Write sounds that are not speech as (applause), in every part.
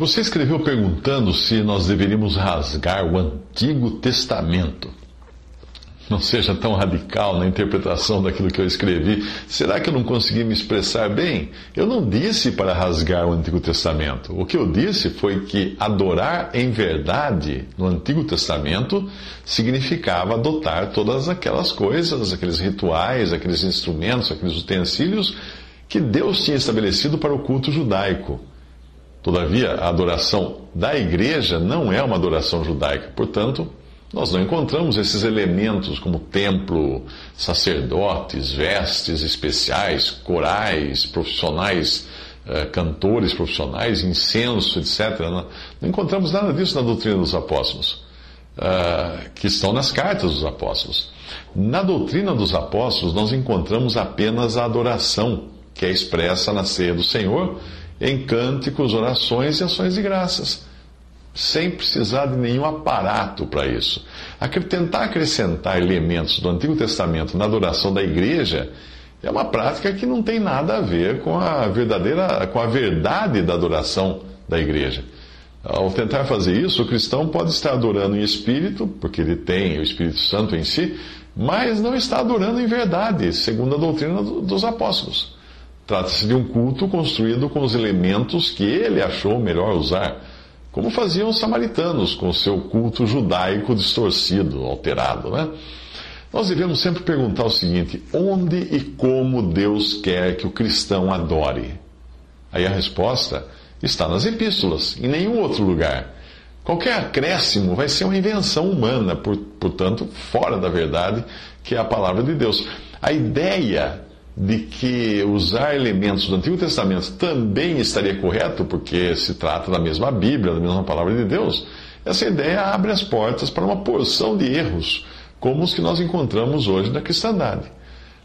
Você escreveu perguntando se nós deveríamos rasgar o Antigo Testamento. Não seja tão radical na interpretação daquilo que eu escrevi. Será que eu não consegui me expressar bem? Eu não disse para rasgar o Antigo Testamento. O que eu disse foi que adorar em verdade no Antigo Testamento significava adotar todas aquelas coisas, aqueles rituais, aqueles instrumentos, aqueles utensílios que Deus tinha estabelecido para o culto judaico. Todavia, a adoração da igreja não é uma adoração judaica. Portanto, nós não encontramos esses elementos como templo, sacerdotes, vestes especiais, corais, profissionais, eh, cantores profissionais, incenso, etc. Não, encontramos nada disso na doutrina dos apóstolos, uh, que estão nas cartas dos apóstolos. Na doutrina dos apóstolos, nós encontramos apenas a adoração, que é expressa na ceia do Senhor em cânticos, orações e ações de graças, sem precisar de nenhum aparato para isso. Tentar acrescentar elementos do Antigo Testamento na adoração da igreja é uma prática que não tem nada a ver com a verdadeira, com a verdade da adoração da igreja. Ao tentar fazer isso, o cristão pode estar adorando em espírito, porque ele tem o Espírito Santo em si, mas não está adorando em verdade, segundo a doutrina dos apóstolos. Trata-se de um culto construído com os elementos que ele achou melhor usar, como faziam os samaritanos com o seu culto judaico distorcido, alterado. Né? Nós devemos sempre perguntar o seguinte: onde e como Deus quer que o cristão adore? Aí a resposta está nas epístolas, em nenhum outro lugar. Qualquer acréscimo vai ser uma invenção humana, portanto, fora da verdade, que é a palavra de Deus. A ideia de que usar elementos do Antigo Testamento também estaria correto, porque se trata da mesma Bíblia, da mesma palavra de Deus, essa ideia abre as portas para uma porção de erros, como os que nós encontramos hoje na cristandade.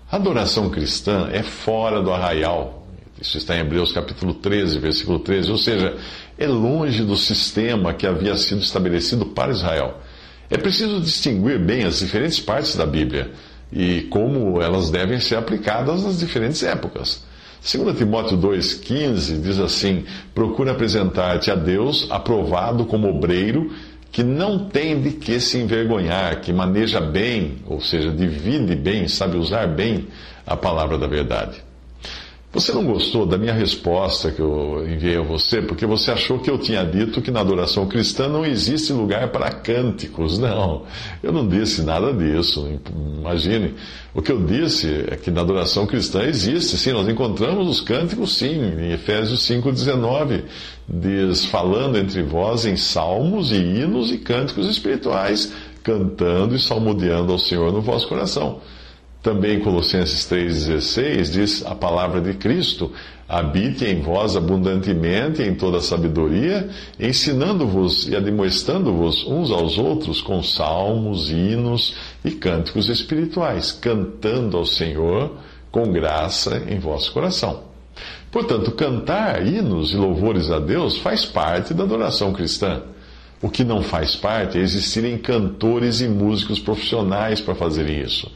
A adoração cristã é fora do arraial. Isso está em Hebreus capítulo 13, versículo 13, ou seja, é longe do sistema que havia sido estabelecido para Israel. É preciso distinguir bem as diferentes partes da Bíblia e como elas devem ser aplicadas nas diferentes épocas. 2 Timóteo 2,15 diz assim: Procura apresentar-te a Deus aprovado como obreiro, que não tem de que se envergonhar, que maneja bem, ou seja, divide bem, sabe usar bem a palavra da verdade. Você não gostou da minha resposta que eu enviei a você, porque você achou que eu tinha dito que na adoração cristã não existe lugar para cânticos. (laughs) Não, eu não disse nada disso. Imagine. O que eu disse é que na adoração cristã existe, sim, nós encontramos os cânticos, sim, em Efésios 5,19, diz: falando entre vós em salmos e hinos e cânticos espirituais, cantando e salmodiando ao Senhor no vosso coração. Também Colossenses 3,16 diz a palavra de Cristo: habite em vós abundantemente em toda sabedoria, ensinando-vos e admoestando-vos uns aos outros com salmos, hinos e cânticos espirituais, cantando ao Senhor com graça em vosso coração. Portanto, cantar hinos e louvores a Deus faz parte da adoração cristã. O que não faz parte é existirem cantores e músicos profissionais para fazerem isso.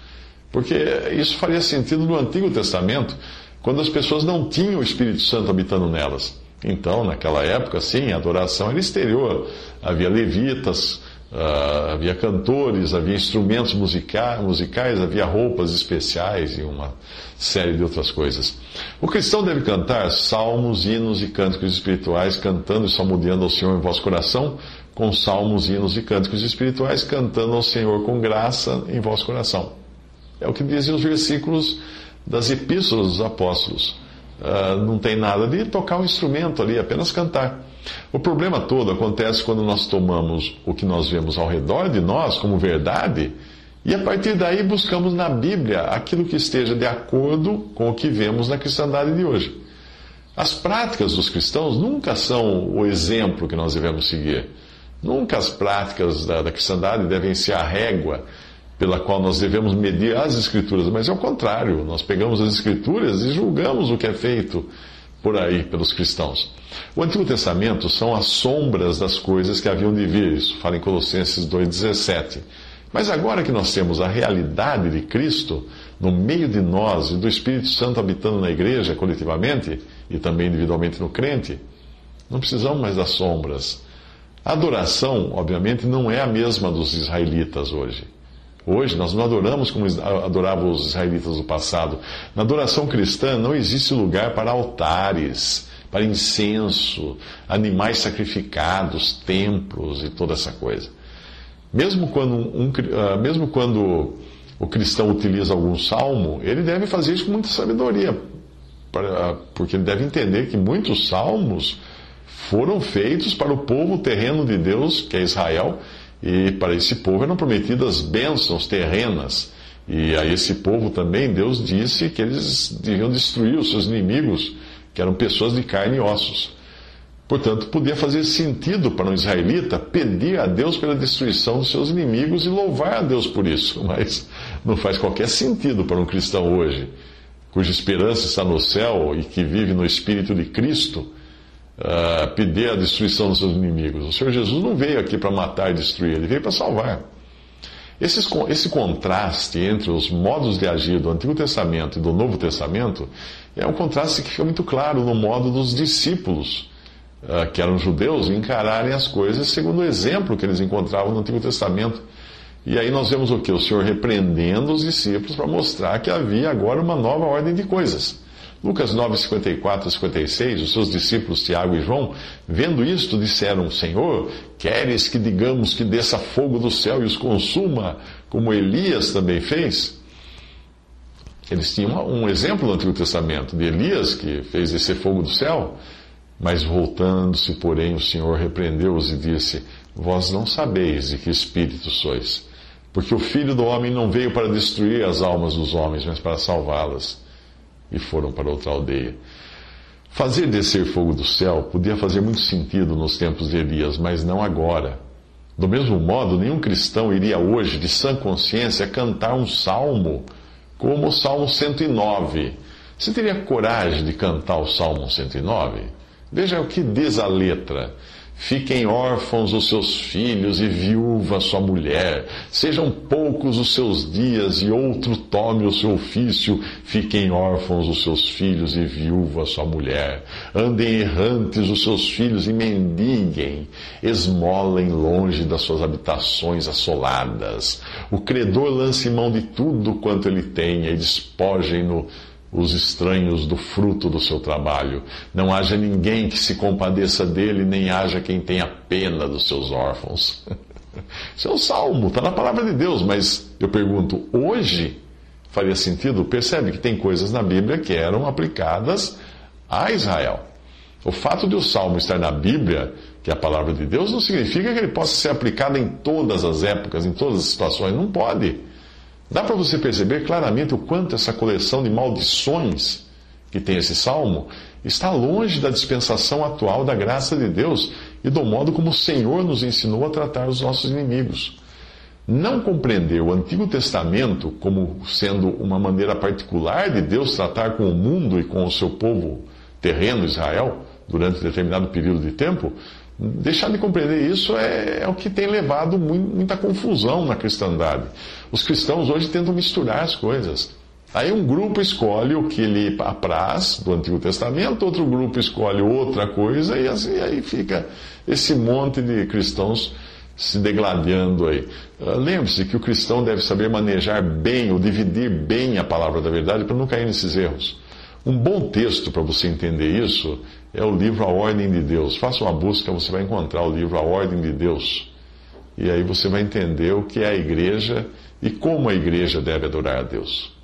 Porque isso faria sentido no Antigo Testamento, quando as pessoas não tinham o Espírito Santo habitando nelas. Então, naquela época, sim, a adoração era exterior. Havia levitas, uh, havia cantores, havia instrumentos musicais, musicais, havia roupas especiais e uma série de outras coisas. O cristão deve cantar salmos, hinos e cânticos espirituais, cantando e salmodiando ao Senhor em vosso coração, com salmos, hinos e cânticos espirituais, cantando ao Senhor com graça em vosso coração. É o que dizem os versículos das epístolas dos apóstolos. Uh, não tem nada de tocar um instrumento ali, apenas cantar. O problema todo acontece quando nós tomamos o que nós vemos ao redor de nós como verdade e a partir daí buscamos na Bíblia aquilo que esteja de acordo com o que vemos na cristandade de hoje. As práticas dos cristãos nunca são o exemplo que nós devemos seguir. Nunca as práticas da, da cristandade devem ser a régua pela qual nós devemos medir as Escrituras, mas é o contrário. Nós pegamos as Escrituras e julgamos o que é feito por aí pelos cristãos. O Antigo Testamento são as sombras das coisas que haviam de vir, isso fala em Colossenses 2,17. Mas agora que nós temos a realidade de Cristo no meio de nós e do Espírito Santo habitando na igreja coletivamente e também individualmente no crente, não precisamos mais das sombras. A adoração, obviamente, não é a mesma dos israelitas hoje. Hoje nós não adoramos como adoravam os israelitas do passado. Na adoração cristã não existe lugar para altares, para incenso, animais sacrificados, templos e toda essa coisa. Mesmo quando, um, uh, mesmo quando o cristão utiliza algum salmo, ele deve fazer isso com muita sabedoria, para, porque ele deve entender que muitos salmos foram feitos para o povo terreno de Deus, que é Israel, e para esse povo eram prometidas bênçãos terrenas. E a esse povo também Deus disse que eles deviam destruir os seus inimigos, que eram pessoas de carne e ossos. Portanto, podia fazer sentido para um israelita pedir a Deus pela destruição dos seus inimigos e louvar a Deus por isso, (laughs) mas não faz qualquer sentido para um cristão hoje, cuja esperança está no céu e que vive no Espírito de Cristo, uh, pedir a destruição dos seus inimigos. O Senhor Jesus não veio aqui para matar e destruir, ele veio para salvar. Esse, esse contraste entre os modos de agir do Antigo Testamento e do Novo Testamento é um contraste que fica muito claro no modo dos discípulos ah, que eram judeus, encararem as coisas segundo o exemplo que eles encontravam no Antigo Testamento. E aí nós vemos o que? O Senhor repreendendo os discípulos para mostrar que havia agora uma nova ordem de coisas. Lucas 9, 54 e 56, os seus discípulos Tiago e João, vendo isto, disseram: Senhor, queres que digamos que desça fogo do céu e os consuma, como Elias também fez? Eles tinham um exemplo no Antigo Testamento de Elias, que fez descer fogo do céu. Mas voltando-se, porém, o Senhor repreendeu-os e disse: Vós não sabeis de que espírito sois, porque o Filho do Homem não veio para destruir as almas dos homens, mas para salvá-las. E foram para outra aldeia. Fazer descer fogo do céu podia fazer muito sentido nos tempos de Elias, mas não agora. Do mesmo modo, nenhum cristão iria hoje, de sã consciência, cantar um salmo, como o Salmo 109. Você teria coragem de cantar o Salmo 109? Veja o que diz a letra. Fiquem órfãos os seus filhos e viúva sua mulher. Sejam poucos os seus dias e outro tome o seu ofício. Fiquem órfãos os seus filhos e viúva sua mulher. Andem errantes os seus filhos e mendiguem. Esmolem longe das suas habitações assoladas. O credor lance mão de tudo quanto ele tenha e despojem-no os estranhos do fruto do seu trabalho. Não haja ninguém que se compadeça dele, nem haja quem tenha pena dos seus órfãos. (laughs) Isso é um salmo, está na palavra de Deus, mas eu pergunto, hoje faria sentido? Percebe que tem coisas na Bíblia que eram aplicadas a Israel. O fato de o salmo estar na Bíblia, que é a palavra de Deus, não significa que ele possa ser aplicado em todas as épocas, em todas as situações. Não pode. Dá para você perceber claramente o quanto essa coleção de maldições que tem esse salmo está longe da dispensação atual da graça de Deus e do modo como o Senhor nos ensinou a tratar os nossos inimigos. Não compreender o Antigo Testamento como sendo uma maneira particular de Deus tratar com o mundo e com o seu povo terreno, Israel, durante determinado período de tempo, Deixar de compreender isso é, é o que tem levado muita confusão na cristandade. Os cristãos hoje tentam misturar as coisas. Aí um grupo escolhe o que lhe apraz do Antigo Testamento, outro grupo escolhe outra coisa, e assim aí fica esse monte de cristãos se degladiando aí. Ah, lembre-se que o cristão deve saber manejar bem ou dividir bem a palavra da verdade para não cair nesses erros. Um bom texto para você entender isso é o livro A Ordem de Deus. Faça uma busca, você vai encontrar o livro A Ordem de Deus. E aí você vai entender o que é a igreja e como a igreja deve adorar a Deus.